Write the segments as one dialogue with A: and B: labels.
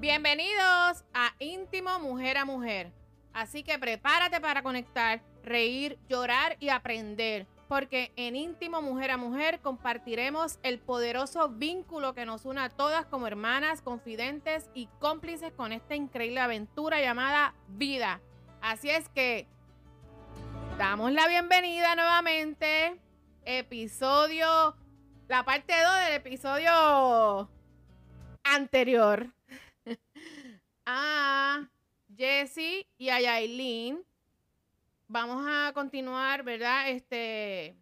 A: Bienvenidos a Íntimo Mujer a Mujer. Así que prepárate para conectar, reír, llorar y aprender, porque en Íntimo Mujer a Mujer compartiremos el poderoso vínculo que nos une a todas como hermanas, confidentes y cómplices con esta increíble aventura llamada vida. Así es que damos la bienvenida nuevamente. Episodio, la parte 2 del episodio anterior. A Jessie y a Yailin. Vamos a continuar, ¿verdad? Este,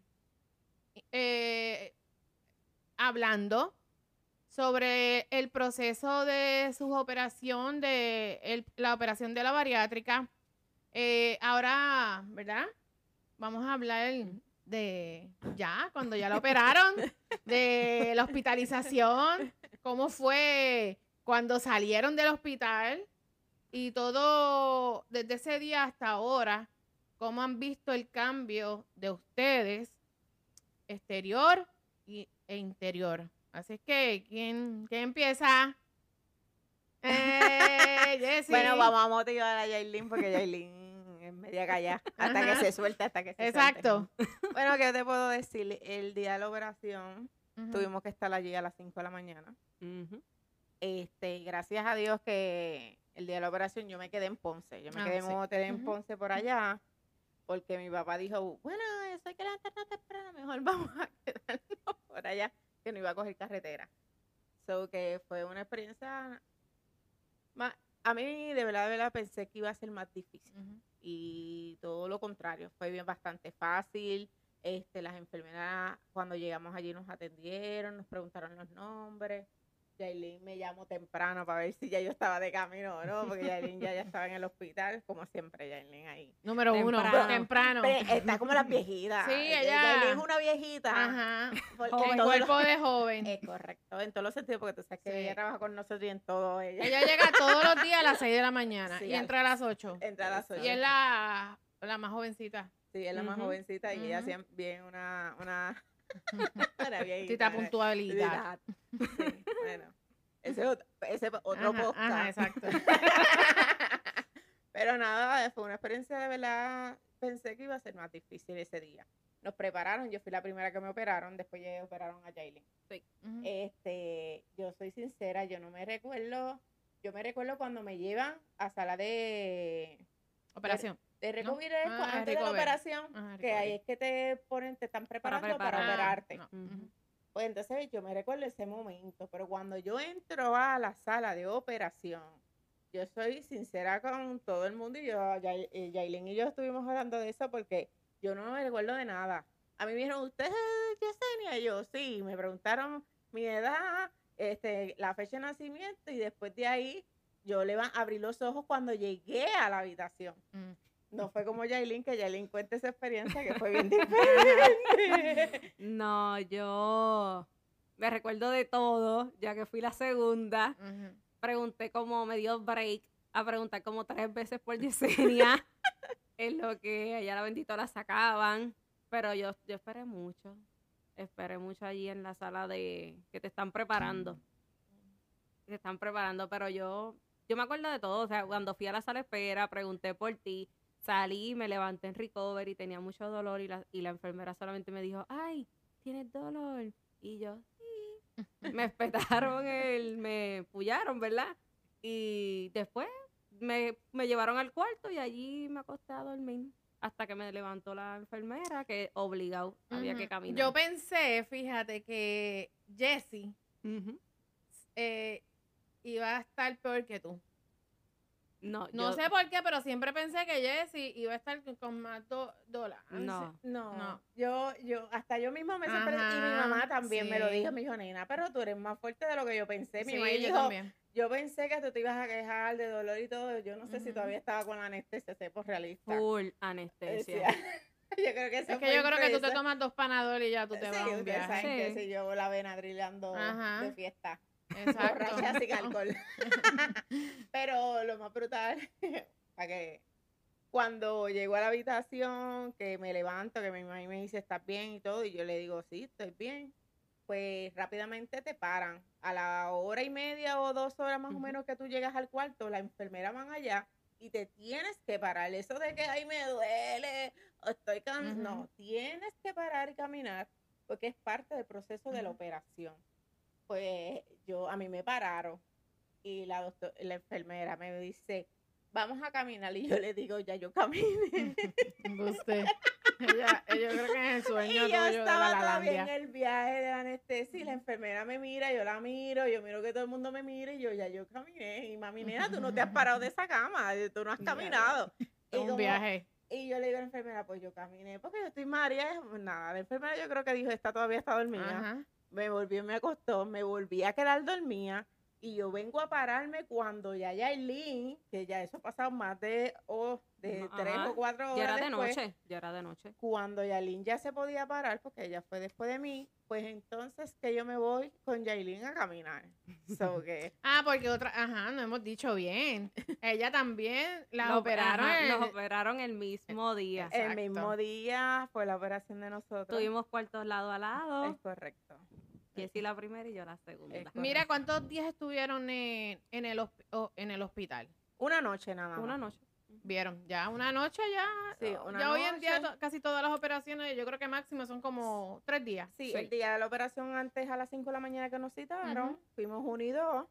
A: eh, hablando sobre el proceso de su operación, de la operación de la bariátrica. Eh, ahora, ¿verdad? Vamos a hablar de ya, cuando ya la operaron, de la hospitalización, cómo fue cuando salieron del hospital y todo desde ese día hasta ahora, cómo han visto el cambio de ustedes exterior y, e interior. Así es que, ¿quién, quién empieza? Eh.
B: Bueno, vamos a motivar a Yailin porque Yailin es media callada hasta que se suelte, hasta que se suelte.
A: Exacto.
B: Bueno, ¿qué te puedo decir? El día de la operación tuvimos que estar allí a las 5 de la mañana. Este, gracias a Dios que el día de la operación yo me quedé en Ponce. Yo me
A: Ah,
B: quedé en un hotel en. Ponce por allá porque mi papá dijo, bueno, eso hay que levantarnos temprano, mejor vamos a quedarnos por allá, que no iba a coger carretera. So que fue una experiencia, a mí de verdad, de verdad pensé que iba a ser más difícil y todo lo contrario, fue bien bastante fácil. Este, las enfermeras cuando llegamos allí nos atendieron, nos preguntaron los nombres. Yailin me llamó temprano para ver si ya yo estaba de camino o no, porque Yailin ya, ya estaba en el hospital, como siempre, Yailin ahí.
A: Número uno,
C: Temprano.
A: temprano.
B: Pero está como las viejitas.
A: Sí, ella-
B: Yailin es una viejita.
A: Ajá.
B: todos
A: cuerpo
B: los-
A: de joven.
B: es correcto, en todos los sentidos, porque tú sabes que
A: Sí.
B: ella trabaja con nosotros y en todo ella.
A: Ella llega todos los días a las 6 de la mañana
B: Sí,
A: y entra a las 8.
B: Entra a las ocho.
A: Y es la, la más jovencita.
B: Sí, es la más jovencita y ella siempre bien una, una, viejita. Eh.
A: puntualidad.
B: Sí, bueno, ese es otro, ese es otro
A: Ajá,
B: podcast.
A: ajá, exacto.
B: Pero nada, fue una experiencia de verdad. Pensé que iba a ser más difícil ese día. Nos prepararon, yo fui la primera que me operaron, después ya operaron a Jailin.
A: Ujú.
B: Este, yo soy sincera, yo no me recuerdo, yo me recuerdo cuando me llevan a sala de,
A: Operación.
B: de recovery es
A: Ah,
B: cu- antes de la operación,
A: Ajá,
B: que ahí es que te ponen, te están preparando para,
C: preparar.
B: operarte.
A: No.
B: Pues entonces yo me recuerdo ese momento, pero cuando yo entro a la sala de operación, yo soy sincera con todo el mundo y yo, eh, Yailin y yo estuvimos hablando de eso porque yo no me recuerdo de nada. A mí me dijeron, ¿usted es Yesenia? Y yo, sí, me preguntaron mi edad, este, la fecha de nacimiento y después de ahí yo le abrí los ojos cuando llegué a la habitación.
A: Mm.
B: No fue como Yailin, que Yailin cuente esa experiencia que fue bien diferente.
C: No, yo me recuerdo de todo, ya que fui la segunda. Pregunté como me dio break a preguntar como tres veces por Yesenia. en lo que allá la bendito la sacaban. Pero yo, yo esperé mucho. Esperé mucho allí en la sala de que te están preparando. Te están preparando, pero yo, yo me acuerdo de todo. O sea, cuando fui a la sala de espera, pregunté por ti, salí, me levanté en recovery, tenía mucho dolor y la, y la enfermera solamente me dijo, ay, tienes dolor. Y yo, sí. Me espetaron, el, me pullaron, ¿verdad? Y después me, me llevaron al cuarto y allí me acosté a dormir hasta que me levantó la enfermera, que obligado había que caminar.
A: Yo pensé, fíjate, que Jessie eh, iba a estar peor que tú.
C: No,
A: No
C: yo-
A: sé por qué, pero siempre pensé que Jessie iba a estar con más do- dólares.
C: No.
B: No,
A: No.
B: yo, yo, hasta yo mismo me sorprendí y mi mamá también me lo dijo, me dijo, nena, pero tú eres más fuerte de lo que yo pensé. Mi
A: Sí,
B: mamá
A: yo
B: dijo,
A: también.
B: yo pensé que tú te ibas a quejar de dolor y todo, yo no sé si
A: Ujú.
B: todavía estaba con la anestesia, por realista.
C: full anestesia.
B: Decía, yo creo que eso
A: Es que yo creo que tú te tomas dos panadol y ya tú te
B: Sí,
A: vas a un viaje.
C: Sí.
B: si yo la Benadryl ando
A: Ajá.
B: de fiesta,
A: Exacto.
B: borracha sin alcohol. Pero lo más brutal, para que cuando llego a la habitación, que me levanto, que mi mamá me dice, ¿estás bien? y todo, y yo le digo, sí, estoy bien. pues rápidamente te paran. A la hora y media o dos horas más o menos que tú llegas al cuarto, la enfermera van allá y te tienes que parar. Eso de que, ay, me duele, o estoy cansado. No, tienes que parar y caminar porque es parte del proceso de la operación. Pues yo, a mí me pararon y la, doctor, la enfermera me dice, vamos a caminar. Y yo le digo, ya yo caminé.
A: Usted. Ella, yo creo que es el sueño
B: Y yo
A: tuyo de la
B: estaba todavía en el viaje de la anestesia y la enfermera me mira, yo la miro, yo miro que todo el mundo me mire y yo ya yo caminé. Y mami, nena, tú no te has parado de esa cama, tú no has caminado. Y,
A: un
B: como-
A: viaje.
B: y yo le digo a la enfermera, pues yo caminé porque yo estoy mareada. Pues nada, la enfermera yo creo que dijo, esta todavía está dormida.
A: Ajá.
B: Me volvió, me acostó, me volví a quedar dormida. Y yo vengo a pararme cuando ya Yailin, que ya eso ha pasado más de, oh, de
C: Ajá.
B: tres o cuatro horas
C: Ya era de
B: después,
C: noche, ya era de noche.
B: cuando Yailin ya se podía parar, porque ella fue después de mí, pues entonces que yo me voy con Yailin a caminar. So que
A: Ah, porque otra, ajá, no hemos dicho bien. Ella también la operaron.
C: ajá,
A: el-
C: Los operaron el mismo día.
B: el mismo día fue la operación de nosotros.
C: Tuvimos cuartos lado a
B: Es
C: lado.
B: correcto.
C: Jessy la primera y yo la segunda.
A: Mira cuántos días estuvieron en, en, el, en el hospital.
B: Una noche nada más.
C: Una noche.
A: Vieron, ya una noche ya.
B: Sí, una
A: ya hoy en día to- casi todas las operaciones, yo creo que máximo son como tres días.
B: Sí,
C: Sí.
B: el día de la operación antes a las 5 de la mañana que nos citaron,
A: Ujú.
B: fuimos uno y dos,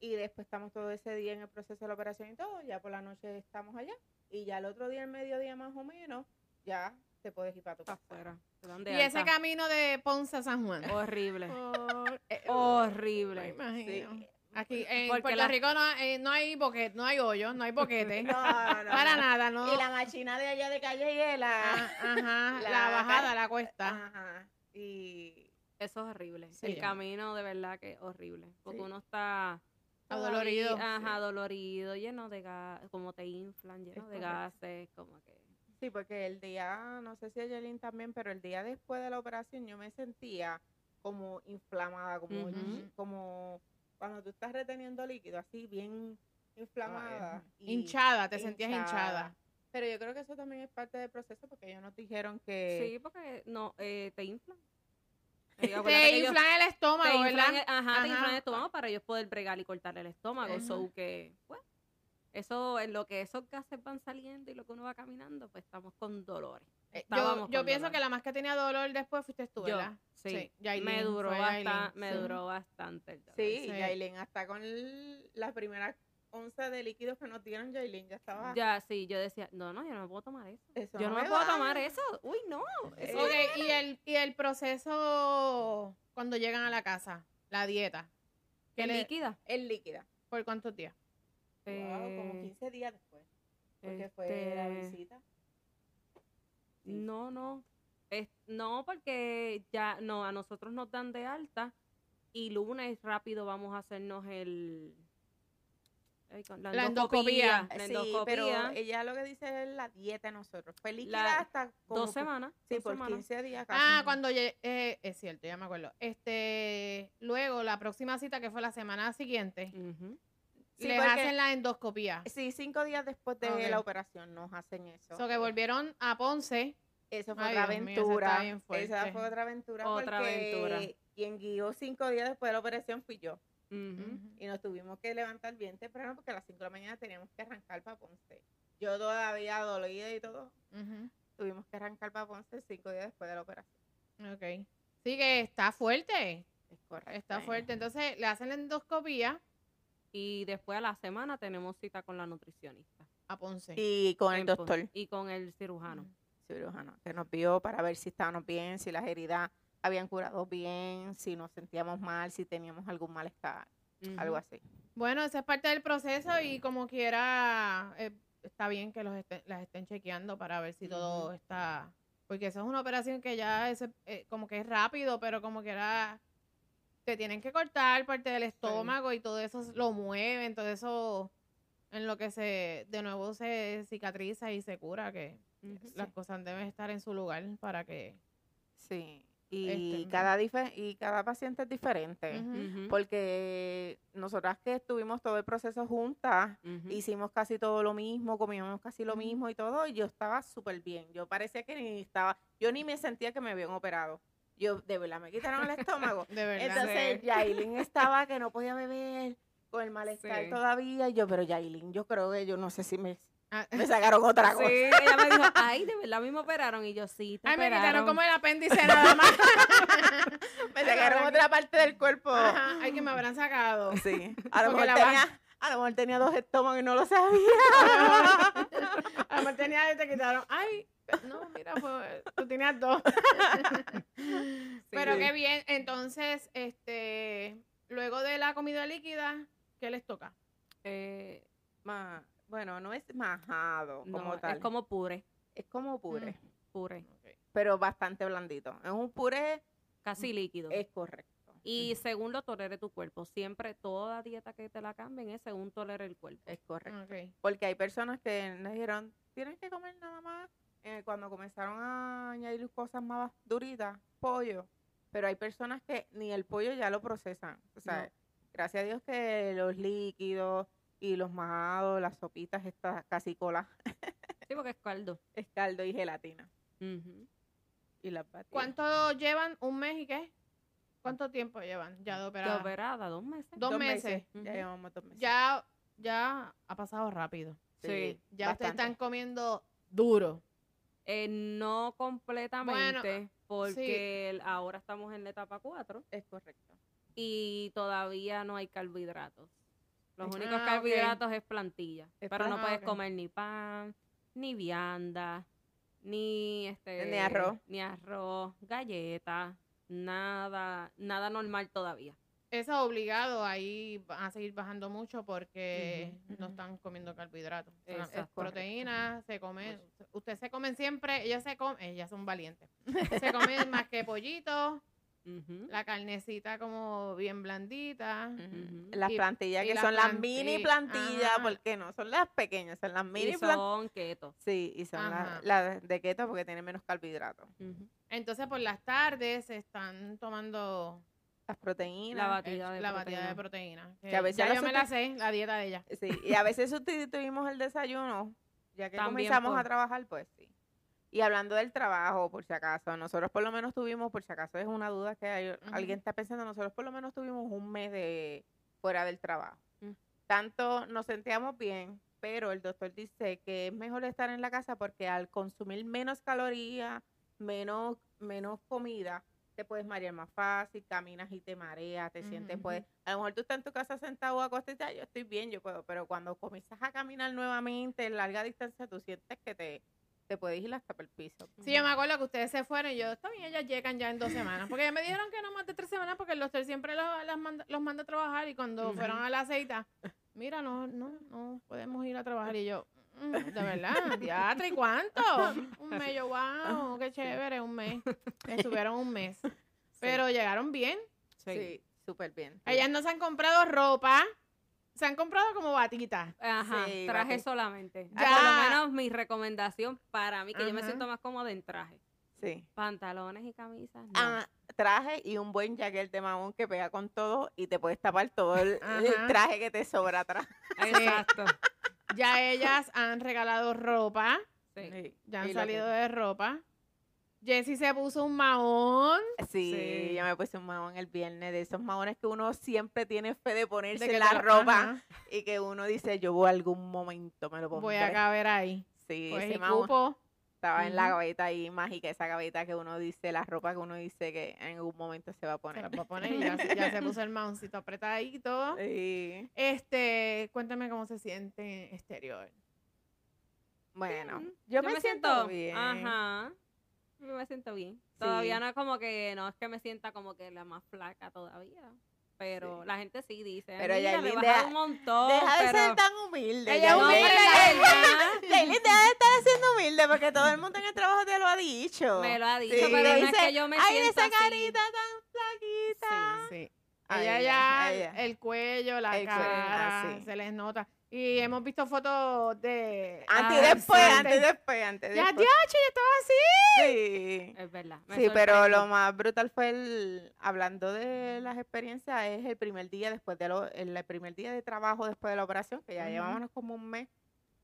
B: y después estamos todo ese día en el proceso de la operación y todo, ya por la noche estamos allá, y ya el otro día, el mediodía más o menos, ya te puedes ir para tu
C: Está
B: casa.
C: afuera.
A: Y ese camino de Ponce a San Juan.
C: Horrible.
A: Oh, eh, Me
C: Horrible.
A: imagino.
B: Sí.
A: Aquí en
C: Porque
A: Puerto
C: la-
A: Rico no, hay- no hay boquete, no hay hoyo, no hay boquete.
B: No, no,
A: Para
B: no.
A: nada, ¿no?
B: Y la machina de allá de calle y la...
A: Ah, ajá, la,
B: la
A: bajada, la cuesta.
B: Ajá. Y
C: Eso es horrible.
A: Sí.
C: El camino de verdad que es horrible. Porque
B: Sí.
C: uno está
A: Adolorido.
C: Ajá,
B: Sí.
C: dolorido, lleno de gas, como te inflan, lleno
B: Es
C: de
B: correcto.
C: gases, como que.
B: Sí, porque el día, no sé si a Yelin también, pero el día después de la operación yo me sentía como inflamada, como, como cuando tú estás reteniendo líquido, así bien inflamada. y
A: hinchada, te sentías hinchada.
B: Pero yo creo que eso también es parte del proceso porque ellos nos dijeron que...
C: Sí, porque no, eh, te inflan.
A: Te
C: ellos-
A: inflan el estómago,
C: te inflan
A: ¿verdad?
C: el- ajá, te inflan el estómago para ellos poder bregar y cortarle el estómago.
A: Ajá.
C: So que, pues, eso, en lo que esos gases van saliendo y lo que uno va caminando, pues estamos con dolores.
A: Eh,
C: Estábamos
A: Yo, yo
C: con
A: pienso
C: dolor.
A: que la más que tenía dolor después fuiste tú,
C: Yo,
A: ¿verdad?
C: sí.
A: Yailin,
C: me duró
A: Yailin,
C: me
A: sí.
C: duró bastante el dolor.
B: Sí,
A: Sí.
B: Yailin, hasta con el- las primeras once de líquidos que nos dieron Yailin, ya estaba...
C: Ya, sí, yo decía, no, no, yo no me puedo tomar eso.
B: Eso
C: yo no
B: me
C: me puedo
B: va.
C: tomar eso. Uy, no. Eso
A: Ok, y el, y el proceso cuando llegan a la casa, la dieta. ¿qué
C: es
A: le-
C: líquida.
B: Es líquida.
A: ¿Por cuántos días?
B: Wow, como
C: Eh,
B: 15 días después. Porque fue la
C: este,
B: visita. Sí.
C: No, no. Es- no, porque ya, no, a nosotros nos dan de alta y lunes rápido vamos a hacernos el... La,
A: La
C: endoscopía.
B: Sí, pero ella lo que dice es la dieta de nosotros. Fue líquida
C: La-
B: hasta como
C: dos semanas.
B: Sí,
C: dos
B: por
C: semanas.
B: 15 días casi.
A: Ah, cuando eh, es cierto, ya me acuerdo. Este, luego la próxima cita que fue la semana siguiente.
B: Sí,
A: les
B: porque-
A: hacen la endoscopía.
B: Sí, cinco días después de la operación nos hacen eso.
A: O que volvieron a Ponce.
B: Eso fue
A: Ay,
B: otra
A: mío,
B: aventura.
A: fuerte.
B: Esa fue otra aventura.
C: Otra
B: porque
C: aventura.
B: Quien guió cinco días después de la operación fui yo. Y nos tuvimos que levantar bien temprano porque a las 5 de la mañana teníamos que arrancar para Ponce. Yo todavía dolida y todo. Tuvimos que arrancar para Ponce cinco días después de la operación.
A: Ok. Sí que está fuerte.
B: Es correcto.
A: Está fuerte. Entonces le hacen la endoscopía
C: Y después a la semana tenemos cita con la nutricionista.
A: a Ponce.
B: Y con el
C: Ponce,
B: doctor
C: Y con el cirujano.
A: Ujú.
B: cirujano que nos vio para ver si estábamos bien, si las heridas habían curado bien, si nos sentíamos mal, si teníamos algún malestar, algo así.
A: Bueno, esa es parte del proceso y como quiera, eh, está bien que los estén- las estén chequeando para ver si todo está... Porque eso es una operación que ya es, eh, como que es rápido, pero como quiera te tienen que cortar parte del estómago y todo eso lo mueven, todo eso en lo que se de nuevo se cicatriza y se cura, que las cosas deben estar en su lugar para que...
B: Sí. Y cada dife- y cada paciente es diferente. Porque nosotras que estuvimos todo el proceso juntas, hicimos casi todo lo mismo, comíamos casi lo mismo y todo, y yo estaba súper bien. Yo parecía que ni estaba, yo ni me sentía que me habían operado. Yo, de verdad, me quitaron el estómago.
A: De verdad.
B: Entonces,
C: Sí.
B: Yailin estaba que no podía beber con el malestar
C: Sí.
B: todavía. Y yo, pero Yailin, yo creo que yo no sé si me,
A: Ah,
B: me sacaron otra
C: Sí,
B: cosa.
C: ella me dijo, ay, de verdad a mí me operaron. Y yo, sí, te
A: Ay, me quitaron como el apéndice nada más.
B: Me sacaron otra parte del cuerpo.
A: Ajá, ay, que me habrán sacado.
B: Sí. A lo, mejor tenía, a lo mejor tenía dos estómagos y no lo sabía.
A: A lo mejor tenía y te quitaron. Ay, no, mira, fue- tú tenías dos. Pero
B: Sí.
A: qué bien. Entonces, este, luego de la comida líquida, ¿qué les toca?
C: Eh,
B: Ma- bueno, no es majado
C: no,
B: como tal.
C: es como puré,
B: es como puré,
A: Mm.
C: puré,
B: pero bastante blandito. Es un puré,
C: casi líquido.
B: es correcto.
C: Y según lo tolere tu cuerpo, siempre toda dieta que te la cambien es según tolere el cuerpo.
B: Es correcto. Porque hay personas que nos dijeron, tienes que comer nada más. Eh, cuando comenzaron a añadir cosas más duritas, pollo. Pero hay personas que ni el pollo ya lo procesan. O sea,
C: No.
B: gracias a Dios que los líquidos y los majados, las sopitas, estas casi cola,
C: Sí, porque es caldo.
B: es caldo y gelatina.
C: Ujú.
B: Y las batidas.
A: ¿Cuánto llevan? ¿Un mes y qué? ¿Cuánto tiempo llevan ya de
C: De
A: operada?
C: operada, dos meses.
A: Dos meses.
B: Ya llevamos dos meses.
A: Ya, ya ha pasado rápido.
C: Sí,
A: Ya ustedes
B: bastante.
A: están comiendo duro.
C: Eh, no completamente, porque el- ahora estamos en la etapa 4
B: Es correcto.
C: y todavía no hay carbohidratos. Los
B: Ah,
C: únicos carbohidratos es plantilla,
B: Es
C: pero no
A: plan-
C: puedes comer ni pan, ni vianda, ni este
B: Ni arroz.
C: ni arroz, galletas, nada, nada normal todavía.
A: Eso es obligado, ahí van a seguir bajando mucho porque no están comiendo carbohidratos. Es
C: Exacto.
A: proteína, se comen, ustedes se comen siempre, ellas se comen, ellas son valientes. Se comen más que pollito,
C: Ujú.
A: la carnecita como bien blandita.
B: Las
A: Y-
B: plantillas
A: y
B: que
A: las
B: son las mini plantillas,
A: ajá.
B: porque no son las pequeñas, son las mini
C: Y
B: plantillas.
C: son keto.
B: Sí, y son las las de keto porque tienen menos carbohidratos.
A: Entonces por las tardes se están tomando
B: Las proteínas.
C: La batida de
A: la batida de
C: proteína.
B: Que a veces
A: ya yo me la sé, la dieta de ella.
B: Sí, y a veces sustituimos el desayuno, ya que
C: También
B: comenzamos
C: por-
B: a trabajar, pues sí. Y hablando del trabajo, por si acaso, nosotros por lo menos tuvimos, por si acaso es una duda que hay- alguien está pensando, nosotros por lo menos tuvimos un mes de fuera del trabajo.
C: Mm.
B: Tanto nos sentíamos bien, pero el doctor dice que es mejor estar en la casa porque al consumir menos calorías, menos, menos comida, te puedes marear más fácil, caminas y te mareas, te sientes, pues, a lo mejor tú estás en tu casa sentado acostado, yo estoy bien, yo puedo, pero cuando comienzas a caminar nuevamente en larga distancia, tú sientes que te, te puedes ir hasta por el piso.
A: Sí, yo me acuerdo que ustedes se fueron y yo, está bien, ellas llegan ya en dos semanas. Porque me dijeron que no más de tres semanas porque el doctor siempre los, las manda, los manda a trabajar y cuando fueron a la aceita, mira, no, no, no podemos ir a trabajar. Y yo, "Mm, de verdad, teatro, ¿y cuánto? Un mes, yo, wow, qué chévere, un mes. Estuvieron un mes. Pero llegaron bien.
B: Sí, súper bien.
A: Ellas no se han comprado ropa, se han comprado como batitas.
C: Ajá,
B: Sí,
C: traje solamente.
A: Ya.
C: Por lo menos mi recomendación para mí, que yo me siento más cómoda en traje.
B: Sí.
C: Pantalones y camisas, no.
B: Ah, traje y un buen jacket de mamón que pega con todo y te puedes tapar todo el, traje que te sobra atrás.
C: Exacto.
A: Ya ellas han regalado ropa,
C: Sí.
A: Ya han salido
B: que-
A: de ropa. Jessie se puso un mahón.
B: Sí,
C: Sí.
B: yo me puse un mahón el viernes, de esos mahones que uno siempre tiene fe de ponerse
A: de que
B: la
A: te-
B: ropa
A: ajá,
B: y que uno dice, yo voy a algún momento, me lo pondré.
A: voy a caber ahí.
B: Sí,
A: Pues
B: ese
A: y
B: mahón
A: cupo.
B: Estaba en la gaveta ahí mágica, esa gaveta que uno dice, la ropa que uno dice que en algún momento se va a
A: Se
B: poner.
A: las va a poner y ya, se- ya se puso el mahoncito apretadito.
B: Sí.
A: Este, cuéntame cómo se siente exterior.
B: Bueno,
C: Bien.
B: yo, me, siento, bien.
C: Ajá. Yo me siento bien. Todavía no es como que, no es que me sienta como que la más flaca todavía. Pero
B: Sí.
C: la gente sí dice.
B: Pero
C: le
B: deja-
C: bajaron un montón.
B: Deja de
C: pero...
B: ser tan humilde.
A: Ella es
C: No,
A: humilde, Yailin.
B: Yailin, deja de estar siendo humilde porque todo el mundo en el trabajo te lo ha dicho.
C: Me lo ha dicho,
B: Sí,
C: pero
B: le
C: no es
B: dice,
C: que yo me
B: Ay,
C: siento
B: esa
C: así".
B: carita tan flaquita.
A: Sí.
B: A
A: ella
B: ella,
A: ya,
B: ella.
A: el cuello, la
B: El cuello,
A: cara,
B: ah, sí.
A: se les nota. Y hemos visto fotos de...
B: Antes y
C: Ay,
B: después, antes y después, antes y después.
A: ya, yo estaba así.
B: Sí.
C: Es verdad. me
B: Sí, pero lo más brutal fue el, hablando de las experiencias, es el primer día después de lo, el primer día de trabajo después de la operación, que ya llevábamos como un mes,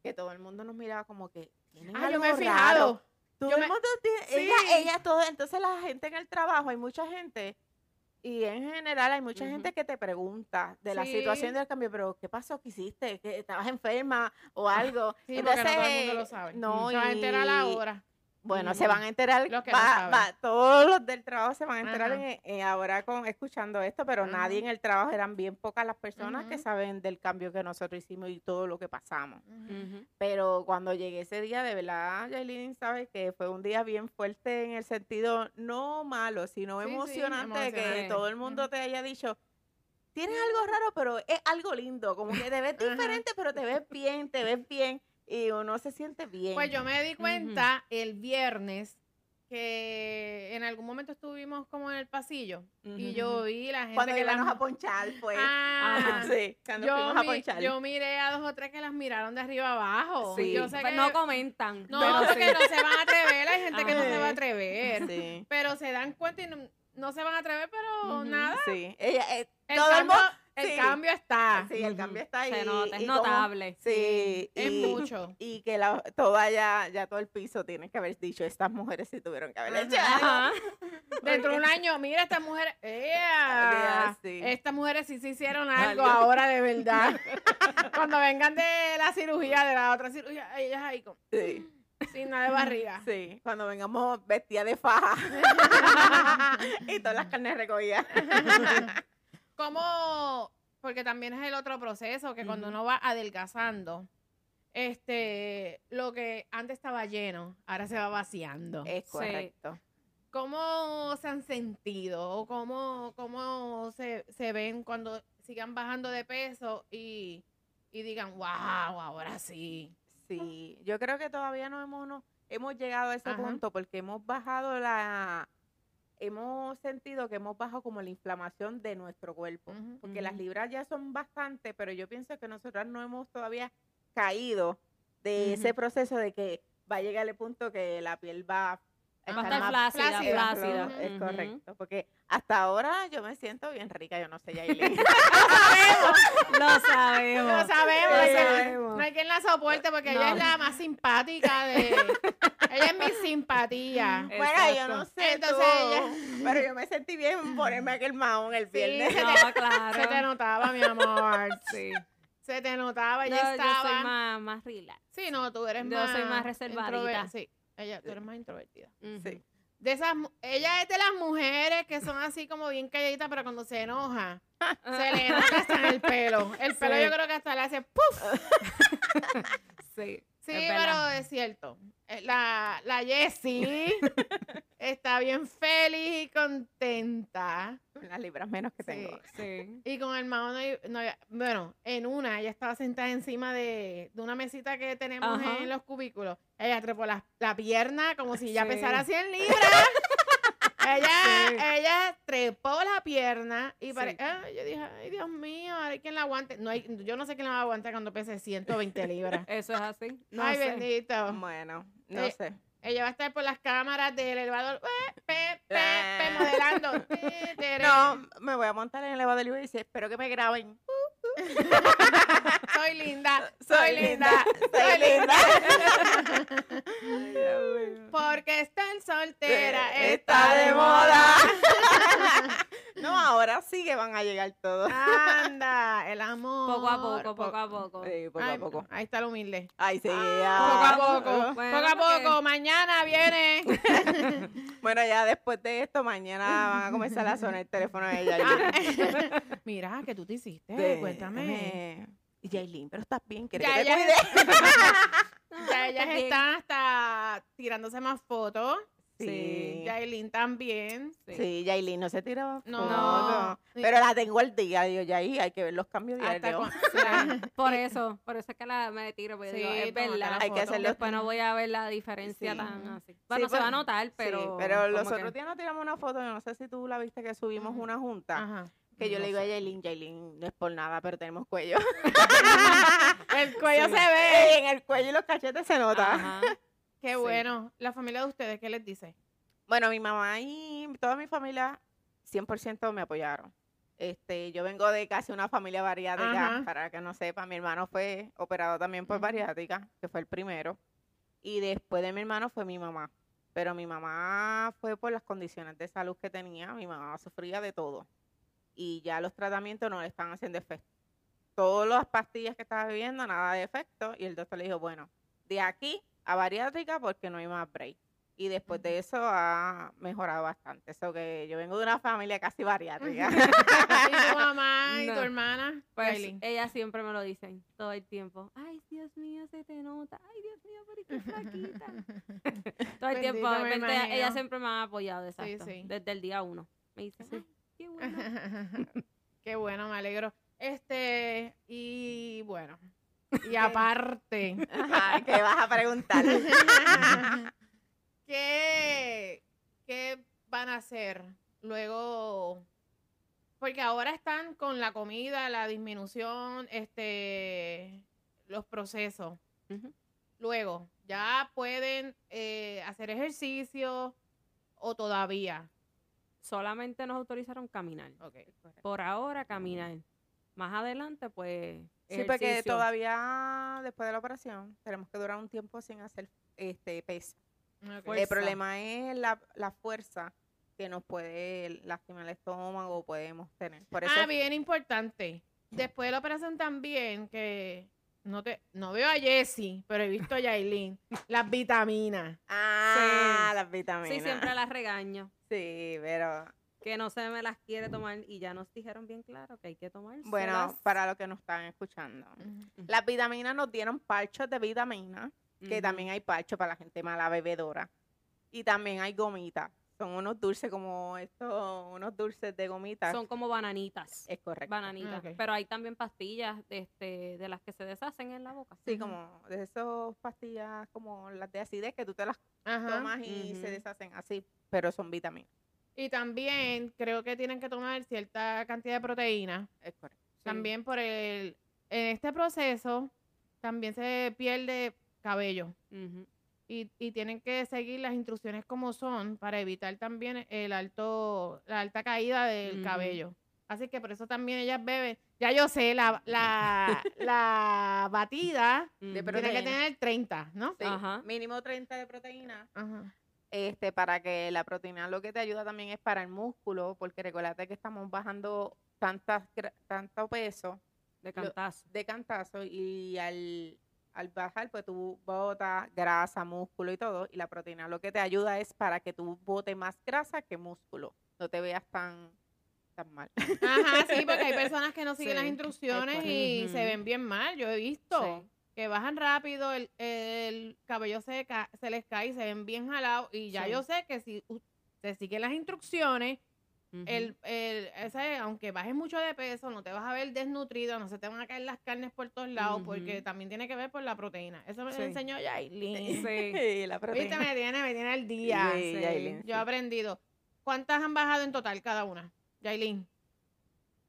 B: que todo el mundo nos miraba como que, "Tienen
A: Ah, yo me he fijado.
B: raro". todo
A: Yo
B: el
A: me-
B: mundo tiene,
A: Sí.
B: ella, ella, todo, entonces la gente en el trabajo, hay mucha gente, y en general hay mucha gente que te pregunta de la situación del cambio, pero ¿qué pasó? ¿Qué hiciste? ¿Que estabas enferma o algo?
A: Sí, porque no todo el mundo
B: Entonces,
A: lo sabe.
B: no,
A: Se va a enterar
B: y-
A: ahora.
B: Bueno, se van a enterar,
A: Los que no
B: va-
A: saben.
B: va- todos los del trabajo se van a enterar
A: Ajá.
B: en- en ahora con escuchando esto, pero nadie en el trabajo eran bien pocas las personas que saben del cambio que nosotros hicimos y todo lo que pasamos. Pero cuando llegué ese día, de verdad, Yailin sabe que fue un día bien fuerte en el sentido no malo, sino
A: Sí, sí,
B: emocionante de que
A: emocionante.
B: todo el mundo te haya dicho, tienes algo raro, pero es algo lindo, como que te ves diferente, pero te ves bien, te ves bien y uno se siente bien.
A: Pues yo me di cuenta el viernes que en algún momento estuvimos como en el pasillo y yo vi la gente
B: cuando
A: que las
B: íbamos a ponchar, pues.
A: Ah,
B: sí, cuando
A: yo,
B: fuimos a ponchar.
A: yo miré a dos o tres que las miraron de arriba abajo.
B: Sí.
A: Yo sé
C: Pero
A: que
C: no comentan.
A: no,
C: pero
A: porque
C: sí.
A: no se van a atrever, hay gente que no se va a atrever,
B: Sí,
A: pero se dan cuenta y no, no se van a atrever, pero nada.
B: sí. Ella, eh, todo el mundo.
A: El
B: sí.
A: cambio está.
B: Sí, el cambio está ahí.
C: Se nota, es
B: y como-
C: notable.
B: sí,
A: Es
B: y-
A: mucho.
B: y que la, toda ya, ya todo el piso tiene que haber dicho, estas mujeres sí tuvieron que haber hecho
A: Ajá.
B: algo".
C: Ajá.
A: Dentro de un año, mira, estas mujeres, ¡ea!
B: sí.
A: estas mujeres sí se hicieron algo ahora de verdad. Cuando vengan de la cirugía, de la otra cirugía, ellas ahí con,
B: Sí,
A: sin nada de barriga.
B: sí, cuando vengamos vestidas de faja y todas las carnes recogidas.
A: ¿Cómo? Porque también es el otro proceso, que cuando uno va adelgazando, este, lo que antes estaba lleno, ahora se va vaciando.
B: Es
C: Sí.
B: correcto.
A: ¿Cómo se han sentido? ¿O cómo, cómo se, se ven cuando sigan bajando de peso y, y digan, wow, ahora sí?
B: Sí, yo creo que todavía no hemos, no, hemos llegado a ese
A: Ajá.
B: punto porque hemos bajado la, hemos sentido que hemos bajado como la inflamación de nuestro cuerpo. Porque las libras ya son bastantes, pero yo pienso que nosotras no hemos todavía caído de ese proceso de que va a llegar el punto que la piel va a
C: Va a
B: estar más. Ujú, Es correcto, porque hasta ahora yo me siento bien rica, yo no sé, Yailin.
C: Lo sabemos.
A: Lo sabemos.
C: Lo sabemos.
A: No hay quien la soporte porque ella es la más simpática de... ella es mi simpatía.
B: Bueno, yo no sé
A: Entonces
B: tú,
A: ella-
B: pero yo me sentí bien ponerme aquel mahón el
A: Sí,
B: viernes.
A: se te,
C: No, claro.
A: se te notaba, mi amor.
C: Sí.
A: Se te notaba,
C: Yo,
A: ella
C: yo
A: estaba...
C: soy más, más relax.
A: Sí, no, tú eres
C: Yo
A: más...
C: soy más reservadita.
A: introver- Sí, ella, tú eres más introvertida.
B: Sí.
A: De esas, ella es de las mujeres que son así como bien calladitas, pero cuando se enoja, se le nota hasta en el pelo. El pelo
C: Sí.
A: yo creo que hasta le hace ¡puf!
C: Sí.
A: Sí,
C: Es
A: pero es cierto. Eh, La, la Jessie está bien feliz y contenta.
B: Las libras menos que
A: Sí.
B: tengo.
C: Sí.
A: Y con el mamá no, no bueno, en una, ella estaba sentada encima de, de una mesita que tenemos en los cubículos. Ella trepó la, la pierna como si ya
C: Sí.
A: pesara 100 libras. Ella,
C: Sí.
A: ella trepó la pierna y pare-
C: Sí.
A: ah, yo dije, ay Dios mío, hay quien la aguante. No hay, yo no sé quién la va a aguantar cuando pese 120 libras.
C: Eso es así. No
A: ay,
C: sé.
A: bendito.
B: Bueno, no
A: Eh,
B: sé.
A: Ella va a estar por las cámaras del elevador, eh, pe, pe, pe,
B: Ah.
A: modelando.
B: No, me voy a montar en el elevador y voy a decir, espero que me graben.
A: Soy linda,
B: Soy
A: linda, soy linda. Porque estar soltera
B: Está de moda. No, ahora sí que van a llegar todos.
A: Anda, el amor.
C: Poco a poco, poco a poco.
B: Sí, poco
A: Ay,
B: a poco.
A: Ahí está el humilde.
B: Ay, sí.
A: Poco
B: ya.
A: a poco,
C: Bueno,
A: poco a
C: porque-
A: poco. Mañana viene.
B: Bueno, ya después de esto, mañana van a comenzar a sonar el teléfono de ella.
A: Ah, Mira, ¿qué tú te hiciste? Cuéntame.
B: eh, Yailin, pero estás bien, ¿quieres
A: Ya
B: que te
A: ellas,
B: cuide?
A: ya ellas están hasta tirándose más fotos.
B: Sí.
A: Yailin también.
C: Sí.
B: Sí, Yailin no se tiraba
A: No. Ni-
B: Pero la tengo al día, digo, ya ahí hay que ver los cambios diarios.
C: Por eso, por eso es que la me tiro, porque
A: Sí,
C: digo, es verdad.
B: Hay que hacerlo.
C: Después no voy a ver la diferencia
B: Sí.
C: tan así. Bueno, se
B: pues,
C: va a notar,
B: Sí,
C: pero.
B: pero los
C: que-
B: otros días nos tiramos una foto, yo no sé si tú la viste que subimos una junta,
A: Ajá.
B: que yo
A: No
B: le digo a. Yailin, Yailin, no es por nada, pero tenemos cuello.
A: El cuello
C: Sí.
A: se ve.
B: en el cuello y los cachetes se nota.
C: Ajá.
A: Qué
C: Sí.
A: bueno. La familia de ustedes, ¿qué les dice?
B: Bueno, mi mamá y toda mi familia 100% me apoyaron. Este, yo vengo de casi una familia bariátrica,
A: Ajá.
B: para que no sepa, mi hermano fue operado también por bariátrica, que fue el primero, y después de mi hermano fue mi mamá. Pero mi mamá fue por las condiciones de salud que tenía, mi mamá sufría de todo. Y ya los tratamientos no le están haciendo efecto. Todas las pastillas que estaba bebiendo, nada de efecto. Y el doctor le dijo, bueno, de aquí a bariátrica porque no hay más break. Y después de eso ha mejorado bastante. Eso que yo vengo de una familia casi bariátrica.
A: ¿Y tu mamá y tu hermana?
C: Pues ellas siempre me lo dicen todo el tiempo. Ay, Dios mío, se te nota. Ay, Dios mío, pero qué flaquita. todo el tiempo.
A: Bendito,
C: ellas siempre me han apoyado, exacto.
A: sí.
C: Desde el día uno. Me dicen,
B: Sí.
C: "Ay, qué bueno.
A: Qué bueno, me alegro. Este, y bueno, y aparte,
B: Ajá, ¿qué vas a preguntar?
A: ¿qué, ¿qué van a hacer luego? Porque ahora están con la comida, la disminución, este, los procesos. Luego, ¿ya pueden eh, hacer ejercicio o todavía?
C: Solamente nos autorizaron caminar. Por ahora, caminar. Más adelante, pues.
B: Sí, porque todavía después de la operación tenemos que durar un tiempo sin hacer este peso.
A: ok.
B: El problema es la, la fuerza que nos puede lastimar el estómago o podemos tener. Por eso
A: Ah, bien importante. Después de la operación también, que no te no veo a Jessie, pero he visto a Yailin, las vitaminas.
B: Ah, las vitaminas.
C: Sí, siempre las regaño.
B: Sí, pero
C: Que no se me las quiere tomar y ya nos dijeron bien claro que hay que tomar.
B: bueno, para los que nos están escuchando. Las vitaminas nos dieron parchos de vitamina, que también hay parchos para la gente mala bebedora. Y también hay gomitas. Son unos dulces como estos, unos dulces de gomitas.
C: Son como bananitas.
B: es correcto.
C: Bananitas.
A: Ok.
C: Pero hay también pastillas de, este, de las que se deshacen en la boca.
B: Sí, como de esas pastillas como las de acidez que tú te las tomas y se deshacen así, pero son vitaminas.
A: Y también creo que tienen que tomar cierta cantidad de proteína.
B: Es correcto.
A: También por el en este proceso también se pierde cabello. Y, y tienen que seguir las instrucciones como son para evitar también el alto, la alta caída del cabello. Así que por eso también ellas beben. Ya yo sé, la, la, la batida
B: De
A: tiene que tener 30, ¿no?
B: Sí,
C: Ajá.
B: mínimo 30 de proteína.
A: Ajá.
B: Este, para que la proteína lo que te ayuda también es para el músculo, porque recuérdate que estamos bajando tantas, tanto peso
C: De cantazo.
B: de cantazo y al, al bajar, pues tú botas grasa, músculo y todo, y la proteína lo que te ayuda es para que tú botes más grasa que músculo, no te veas tan, tan mal.
A: Ajá, sí, porque hay personas que no siguen las instrucciones y se ven bien mal. Yo he visto
C: Sí.
A: Que bajan rápido, el, el cabello se, se les cae y se ven bien jalados. Y ya
C: Sí.
A: yo sé que si se siguen las instrucciones, el, el, ese, aunque bajes mucho de peso, no te vas a ver desnutrido, no se te van a caer las carnes por todos lados, porque también tiene que ver por la proteína. Eso me
B: Sí.
A: lo enseñó Yailin.
C: Sí.
B: la
A: Viste,
B: proteína.
A: me tiene, me tiene al día.
B: Yailin,
A: Yo he aprendido. ¿Cuántas han bajado en total cada una? Yailin.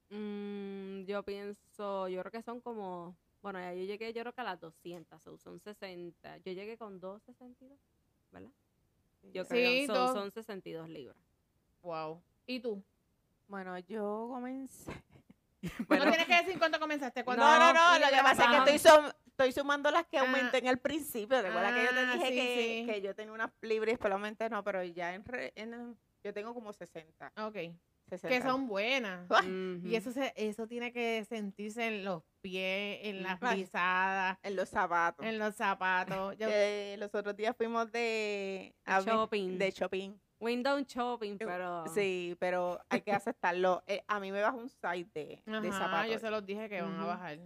C: Mm, yo pienso, yo creo que son como, bueno, ya yo llegué, yo creo que a las 200, so, son 60. Yo llegué con 262, ¿verdad? Yo
A: Sí,
C: creo, so,
A: dos.
C: son 62 libras.
A: Wow. ¿Y tú?
B: Bueno, yo comencé.
A: no
B: Bueno,
A: tienes que decir cuánto comenzaste.
B: no,
A: ¿Cuándo-
B: no, no,
A: y
B: lo que pasa es que estoy, sum- estoy sumando las que
A: Ah.
B: aumenté en el principio. Recuerda que yo te
A: Ah,
B: dije
A: sí,
B: que,
A: sí.
B: que yo tenía unas libres, pero aumenté no, pero ya en, re- en- yo tengo como 60.
A: Ok.
B: 60.
A: Que son buenas. Y eso se, eso tiene que sentirse en los pies, en las
B: Ay.
A: pisadas,
B: en los zapatos.
A: en los zapatos. Yo-
B: Que los otros días fuimos de,
C: shopping.
B: de shopping.
C: Window shopping, pero...
B: Sí, pero hay que aceptarlo. Eh, a mí me bajó un site de, de zapatos.
A: yo se los dije que van a bajar.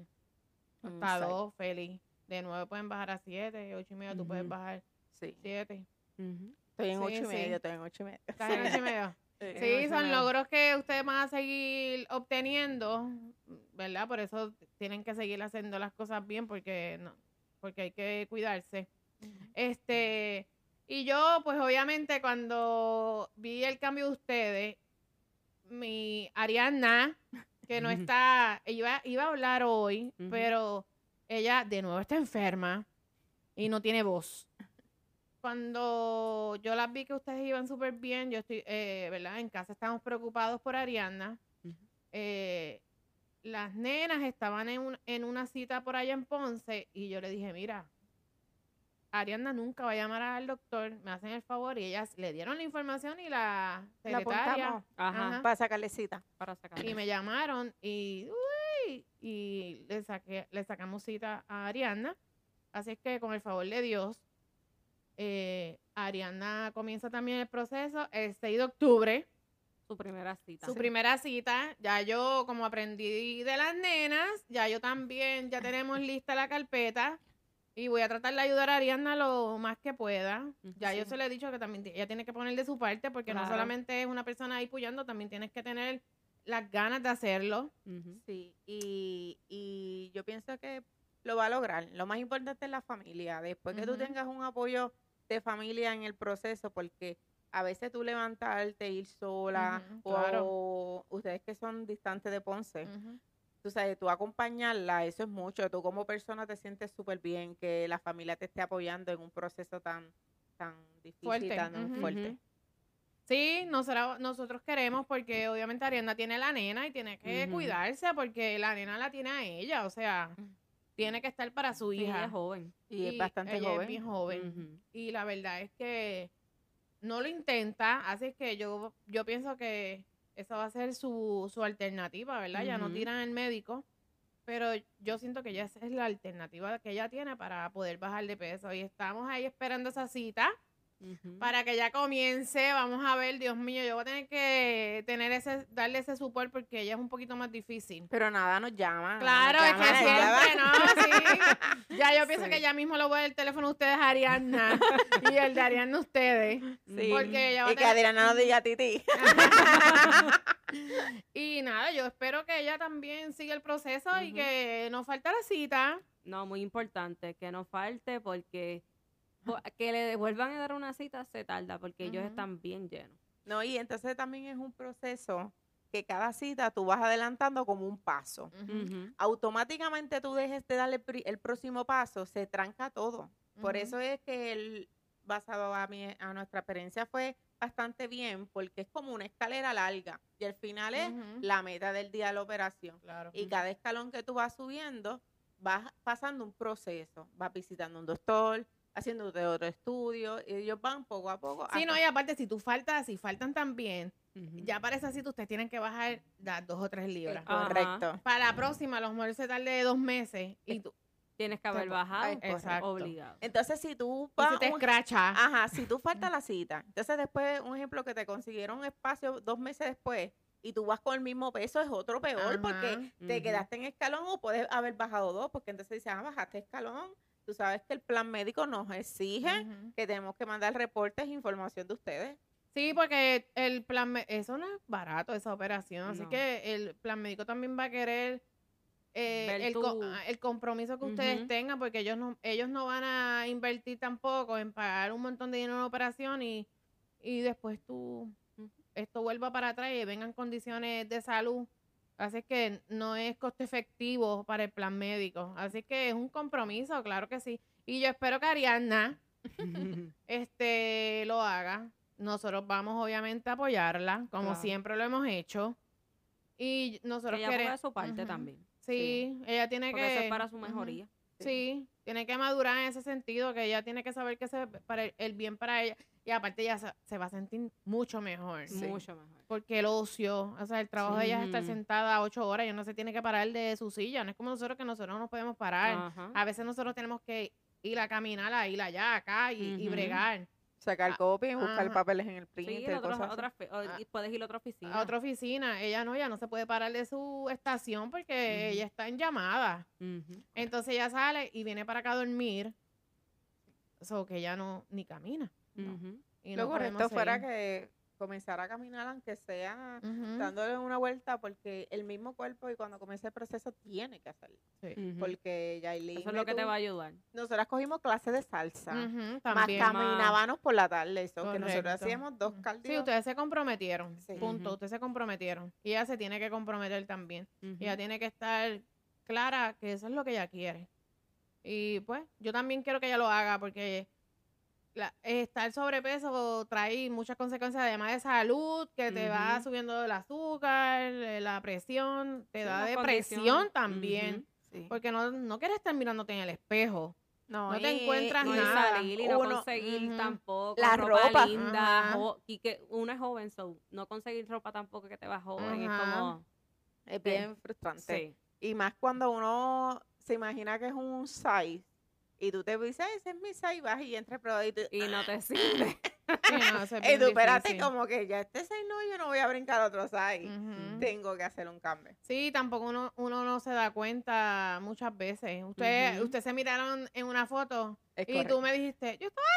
A: Hasta dos, feliz. De nueve pueden bajar a siete, ocho y medio tú puedes bajar
B: Sí,
A: siete.
B: Estoy en
A: Sí,
B: ocho y
A: sí.
B: medio, estoy en ocho y medio.
A: ¿Estás en ocho y medio?
B: Eh,
A: Sí, son logros que ustedes van a seguir obteniendo, ¿verdad? Por eso tienen que seguir haciendo las cosas bien porque no, porque hay que cuidarse. Este, y yo, pues obviamente cuando vi el cambio de ustedes, mi Ariana, que no está, iba, iba a hablar hoy, pero ella de nuevo está enferma y no tiene voz. Cuando yo las vi que ustedes iban súper bien, yo estoy, eh, ¿verdad? En casa estamos preocupados por Ariana. Eh, las nenas estaban en, un- en una cita por allá en Ponce y yo le dije, mira, Ariana nunca va a llamar al doctor, me hacen el favor y ellas le dieron la información y la
B: La
A: secretaria
C: Ajá,
A: Ajá.
B: para sacarle cita.
C: para
A: y me llamaron y uy, y le saqué, le sacamos cita a Ariana. Así es que con el favor de Dios, eh, Ariana comienza también el proceso el 6 de octubre.
C: su primera cita.
A: Su primera cita, ya yo como aprendí de las nenas, ya yo también, ya tenemos lista la carpeta y voy a tratar de ayudar a Ariana lo más que pueda. Ya yo se le he dicho que también ella tiene que poner de su parte porque no solamente es una persona ahí puyando, también tienes que tener las ganas de hacerlo.
B: Sí, y, y yo pienso que lo va a lograr. Lo más importante es la familia. Después que tú tengas un apoyo de familia en el proceso, porque a veces tú levantarte, ir sola, o ustedes que son distantes de Ponce,
A: Ujú.
B: tú sabes, tú acompañarla, eso es mucho. Tú como persona te sientes súper bien que la familia te esté apoyando en un proceso tan, tan difícil,
A: Fuerte,
B: tan
A: ujú.
B: fuerte.
A: Sí, nosotros, nosotros queremos porque obviamente Ariana tiene la nena y tiene que cuidarse porque la nena la tiene a ella, o sea. Tiene que estar para su
C: Sí, ella
A: hija.
C: es joven.
B: Y, es bastante
A: ella
B: joven.
A: Es bien joven.
C: Ujú.
A: Y la verdad es que no lo intenta, así que yo, yo pienso que esa va a ser su, su alternativa, ¿verdad? Ya no tiran el médico, pero yo siento que ya esa es la alternativa que ella tiene para poder bajar de peso. Y estamos ahí esperando esa cita Para que ya comience. Vamos a ver, Dios mío, yo voy a tener que tener ese, darle ese support porque ella es un poquito más difícil.
B: Pero nada, nos llaman.
A: Claro,
B: nos
A: es que siempre, ¿no? Sí. Ya yo pienso
B: Sí.
A: que ya mismo le voy a dar el teléfono a ustedes a Ariana y el de Ariana a ustedes.
B: Sí.
A: Porque ella va a
B: Y que
A: tener-
B: Adriana no diga titi.
A: Y nada, yo espero que ella también siga el proceso y que no falta la cita.
C: No, muy importante que no falte porque po- que le vuelvan a dar una cita se tarda porque ellos están bien llenos.
B: No, y entonces también es un proceso que cada cita tú vas adelantando como un paso. Automáticamente tú dejes de darle el próximo paso, se tranca todo. Por eso es que el, basado a, mi, a nuestra experiencia fue bastante bien, porque es como una escalera larga y al final es la meta del día de la operación.
A: Claro.
B: Y cada escalón que tú vas subiendo, vas pasando un proceso, vas visitando un doctor, haciéndote otro estudio, y ellos van poco a poco.
A: Sí,
B: hasta-
A: no, y aparte, si tú faltas, si faltan también, ya para esa cita ustedes tienen que bajar las dos o tres libras.
B: Correcto.
A: Para la próxima, a lo mejor se tarde dos meses y, tú,
C: Tienes que haber bajado
A: exacto.
C: obligado.
B: Entonces, si tú
A: y
B: vas
A: si te
B: un-
A: escracha.
B: Ajá, si tú faltas la cita, entonces después, un ejemplo que te consiguieron espacio dos meses después y tú vas con el mismo peso, es otro peor porque te quedaste en escalón o puedes haber bajado dos, porque entonces dices, ah, bajaste escalón. Tú sabes que el plan médico nos exige que tenemos que mandar reportes e información de ustedes.
A: Sí, porque el plan, eso no es barato, esa operación. Así
C: No.
A: que el plan médico también va a querer eh, el,
C: tu-
A: ah, el compromiso que ustedes tengan, porque ellos no, ellos no van a invertir tampoco en pagar un montón de dinero en una operación y, y después tú, esto vuelva para atrás y vengan condiciones de salud. Así que no es costo efectivo para el plan médico. Así que es un compromiso, claro que sí. Y yo espero que Ariana este lo haga. Nosotros vamos obviamente a apoyarla, como
C: Claro.
A: siempre lo hemos hecho. Y nosotros
C: que ella
A: queremos
C: de su parte también.
A: Sí, ella tiene
C: Porque
A: que
C: eso es para su mejoría.
A: Sí, tiene que madurar en ese sentido, que ella tiene que saber que ese para el, el bien para ella y aparte ella se, se va a sentir mucho mejor.
C: Mucho mejor.
A: Porque el ocio, o sea, el trabajo de ella es estar
C: Sí.
A: sentada ocho horas y no se tiene que parar de su silla. No es como nosotros que nosotros no nos podemos parar.
C: Ajá.
A: A veces nosotros tenemos que ir a caminar, a ir allá, acá y, y bregar.
B: Sacar
A: Ah,
B: copia y buscar
A: ajá.
B: papeles en el
C: Sí,
B: printer,
C: otras-
B: cosas
C: o-
A: Ah.
C: y puedes ir a otra oficina.
A: a otra oficina. Ella no, ella no se puede parar de su estación porque ella está en llamada. Entonces ella sale y viene para acá a dormir. Eso que ella no ni camina. Y
B: Lo
A: no
B: correcto fuera que comenzara a caminar, aunque sea dándole una vuelta, porque el mismo cuerpo y cuando comienza el proceso tiene que hacerlo.
A: sí.
B: Porque Yailin,
C: Eso es lo que te va a ayudar.
B: Nosotras cogimos clases de salsa. Más
A: también.
B: caminábamos por la tarde, eso, que nosotros hacíamos dos
A: Ujú.
B: cardios.
A: Sí, ustedes se comprometieron.
B: Sí.
A: Punto. Ustedes se comprometieron. Y ella se tiene que comprometer también. Ella tiene que estar clara que eso es lo que ella quiere. Y pues, yo también quiero que ella lo haga porque la- estar sobrepeso trae muchas consecuencias además de salud, que te va subiendo el azúcar, eh, la presión, te
C: Sí,
A: da depresión también.
B: Sí.
A: Porque no, no quieres estar mirándote en el espejo.
B: No,
A: No te
B: y-
A: encuentras
C: No
A: nada.
C: salir y no
B: Uno-
C: conseguir tampoco.
B: La
C: ropa,
B: ropa.
C: linda. Y que uno es joven, so no conseguir ropa tampoco que te va joven. Es como.
B: es bien frustrante.
C: Sí.
B: Y más cuando uno se imagina que es un size y tú te dices, "Ah, ese es mi size, vas y entras pero y tú,
C: Y no te sirve.
A: Sí, no, eso es
B: y tú espérate como que ya este size no, yo no voy a brincar otro size.
A: Ujú.
B: Tengo que hacer un cambio.
A: Sí, tampoco uno, uno no se da cuenta muchas veces. Usted,
C: Ujú.
A: usted se miraron en una foto
B: Es
A: y
B: correcto.
A: tú me dijiste, yo estaba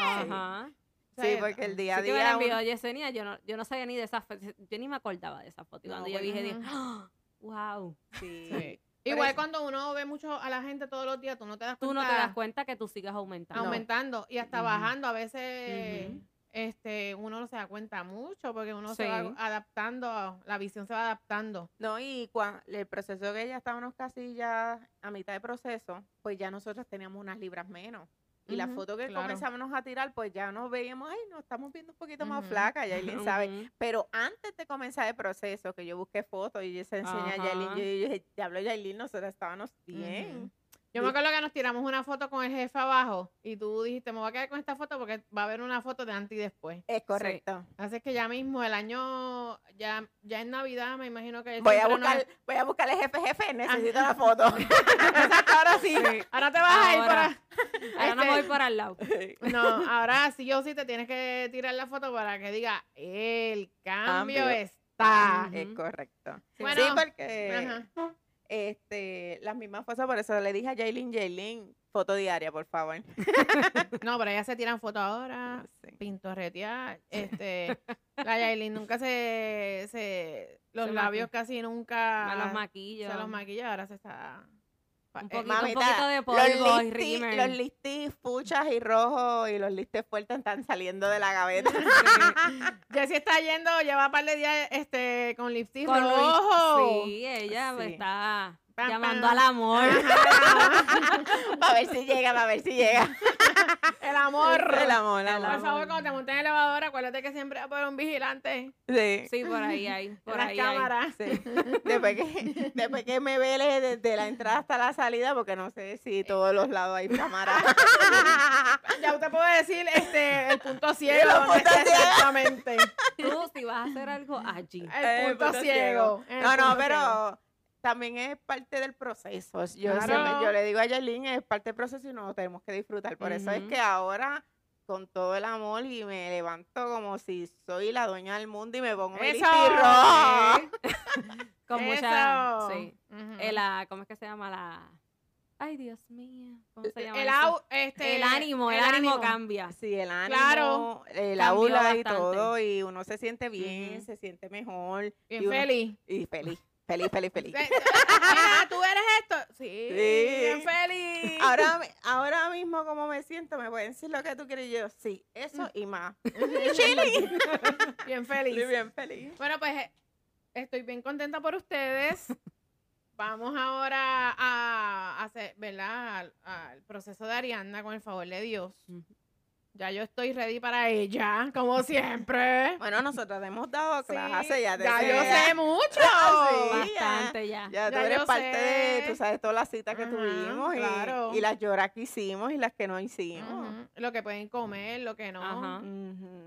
C: Ajá.
A: o
B: Sí, porque el día a
C: Sí que me la
B: día
C: envió
B: uno-
C: Yesenia, yo no, yo no sabía ni de esa foto, yo ni me acordaba de esa foto. Y
B: No,
C: cuando yo
B: pues,
C: dije, dije. "Ah, wow.
B: sí.
A: Sí. Igual cuando uno ve mucho a la gente todos los días, tú no te das
C: Tú
A: cuenta.
C: no te das cuenta que tú sigas aumentando.
A: aumentando y hasta bajando. A veces este, uno no se da cuenta mucho porque uno se va adaptando, la visión se va adaptando.
B: No, y cuando el proceso que ya estábamos casi ya a mitad de proceso, pues ya nosotros teníamos unas libras menos. Y la foto que
A: claro.
B: comenzamos a tirar, pues ya nos veíamos, ay, nos estamos viendo un poquito más
A: Ujú.
B: flacas, Yailin sabe. Pero antes de comenzar el proceso, que yo busqué fotos y yo se enseñé a Yailin, yo, yo dije, diablo Yailin, nosotros estábamos bien.
A: Yo
B: Sí.
A: me acuerdo que nos tiramos una foto con el jefe abajo y tú dijiste, me voy a quedar con esta foto porque va a haber una foto de antes y después.
B: Es correcto.
A: Así que ya mismo, el año, ya, ya en Navidad, me imagino que...
B: Voy a buscar, voy a buscarle jefe, jefe, necesito la foto.
A: Exacto, ahora sí. Ahora te vas a ir
C: Ahora.
A: para...
C: Ahora no
A: Este-
C: voy para el lado.
A: No, ahora sí o sí te tienes que tirar la foto para que diga, el cambio,
B: Cambio.
A: está.
B: Es correcto.
A: Bueno,
B: sí, porque
A: Ajá.
B: Este, las mismas fotos, por eso le dije a Yailin, Yailin, foto diaria, por favor.
A: No, pero ellas se tiran fotos ahora,
B: Sí.
A: pintorretear. Este, la Yailin nunca se, se los
C: Se
A: labios
C: maquilla.
A: casi nunca
C: los maquillo.
A: se los maquilla, ahora se está...
C: Un
A: eh,
C: poquito,
B: Mamita,
C: un poquito de
B: Los
C: polvo y
B: listis,
C: rímel.
B: los listis puchas y rojos y los listes fuertes están saliendo de la gaveta.
A: Jessie está yendo, lleva un par de días este, con lipstick rojo.
C: Sí, ella
B: Sí.
C: está
A: Pam,
C: llamando
A: pam.
C: al amor.
B: para ver si llega, para ver si llega.
A: El amor.
B: El amor, el
C: El
A: Por
B: amor.
A: favor, cuando te montes en el elevador, acuérdate que siempre va a poner un vigilante
B: Sí.
C: Sí, por ahí hay. Por
A: las
C: ahí hay.
A: cámaras.
B: Sí. Después que, después que me vele desde la entrada hasta la salida, porque no sé si todos los lados hay cámaras.
A: Ya usted puede decir este, el punto ciego, exactamente.
C: Tú, si vas a hacer algo allí.
A: El
B: Eh,
A: punto ciego. el
B: No, no,
A: ciego.
B: También es parte del proceso. Yo,
A: Claro.
B: siempre- yo le digo a Yailin, es parte del proceso y nos lo tenemos que disfrutar. Por eso es que ahora, con todo el amor, y me levanto como si soy la dueña del mundo y me pongo
A: Eso.
B: listirrojo.
C: Con mucha. Sí.
A: Ujú.
C: Eh, la- ¿Cómo es que se llama? La. Ay, Dios mío. ¿Cómo se llama?
A: el, au- este,
C: el ánimo, el, ánimo, cambia.
B: Sí, el ánimo,
A: Claro.
B: el
C: Cambió
B: aula y todo, y uno se siente bien, se siente mejor.
A: Bien
B: y uno-
A: feliz.
B: Y feliz, feliz, feliz, feliz.
A: Mira, tú eres esto. Sí,
B: Sí.
A: bien feliz.
B: Ahora, ahora mismo, como me siento, me pueden decir lo que tú quieres y yo, sí,
A: Mm.
B: eso y más. Chile.
A: bien feliz.
B: Estoy bien feliz.
A: Bueno, pues eh, estoy bien contenta por ustedes. Vamos ahora a hacer, ¿verdad? Al, al proceso de Arianda, con el favor de Dios.
C: Ujú.
A: Ya yo estoy ready para ella, como siempre.
B: Bueno, nosotros hemos dado
A: Sí,
B: clases, ya te
A: ya
B: sé.
A: yo sé mucho.
B: Sí.
C: Bastante ya.
B: Ya tú
A: Ya
B: eres parte de,
A: sé.
B: tú sabes, todas las citas que
A: Ajá,
B: tuvimos y,
A: claro.
B: y las lloras que hicimos y las que no hicimos.
A: Lo que pueden comer, lo que no.
C: Ajá.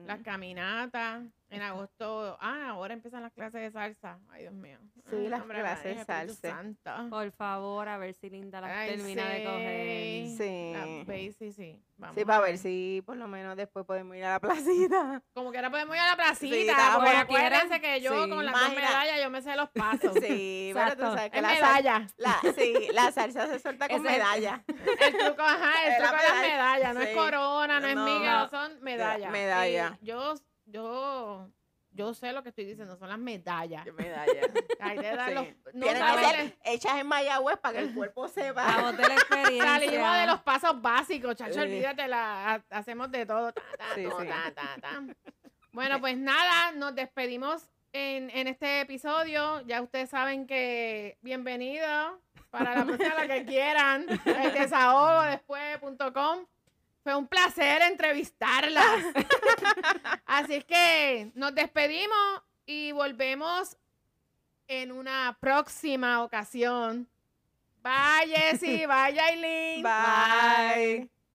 A: Las caminatas. En agosto. Ah, ahora empiezan las clases de salsa. Ay, Dios mío.
B: Sí,
A: Ay,
B: las
A: hombre,
B: clases de salsa.
C: Por favor, a ver si Linda las
A: Ay,
C: termina de coger.
A: sí.
B: Sí.
A: La sí. Vamos
B: Sí, para ver si por lo menos después podemos ir a la placita.
A: Como que ahora podemos ir a la placita.
B: está,
A: porque acuérdense que yo
B: Sí.
A: con las dos medallas yo me sé los pasos.
B: Sí, pero tú sabes que
A: Es
B: la,
A: medalla.
B: la, sí, la salsa se suelta con medalla.
A: El truco, ajá, el
B: Es la
A: truco de las
B: medalla.
A: medallas. No es
B: Sí.
A: corona, no es miga,
C: No.
A: no son medallas.
B: medalla.
A: Y yo, yo, yo sé lo que estoy diciendo, son las medallas.
B: Qué medalla.
A: Ahí te dan
B: Sí.
A: los... No
B: Tienen que ser hechas en Mayagüez para que el cuerpo
C: A
B: sepa.
C: vos de la experiencia.
A: Salimos de los pasos básicos, chacho,
B: Sí.
A: olvídate, la, ha- hacemos de todo. ta, ta,
B: Sí,
A: todo,
B: sí.
A: ta, ta, ta. Bueno, pues nada, nos despedimos en, en este episodio. Ya ustedes saben que bienvenido para la próxima la que quieran. El desahogo después.com. Fue un placer entrevistarlas. Así es que nos despedimos y volvemos en una próxima ocasión Bye, Jessy. Bye, Yailin.
B: Bye.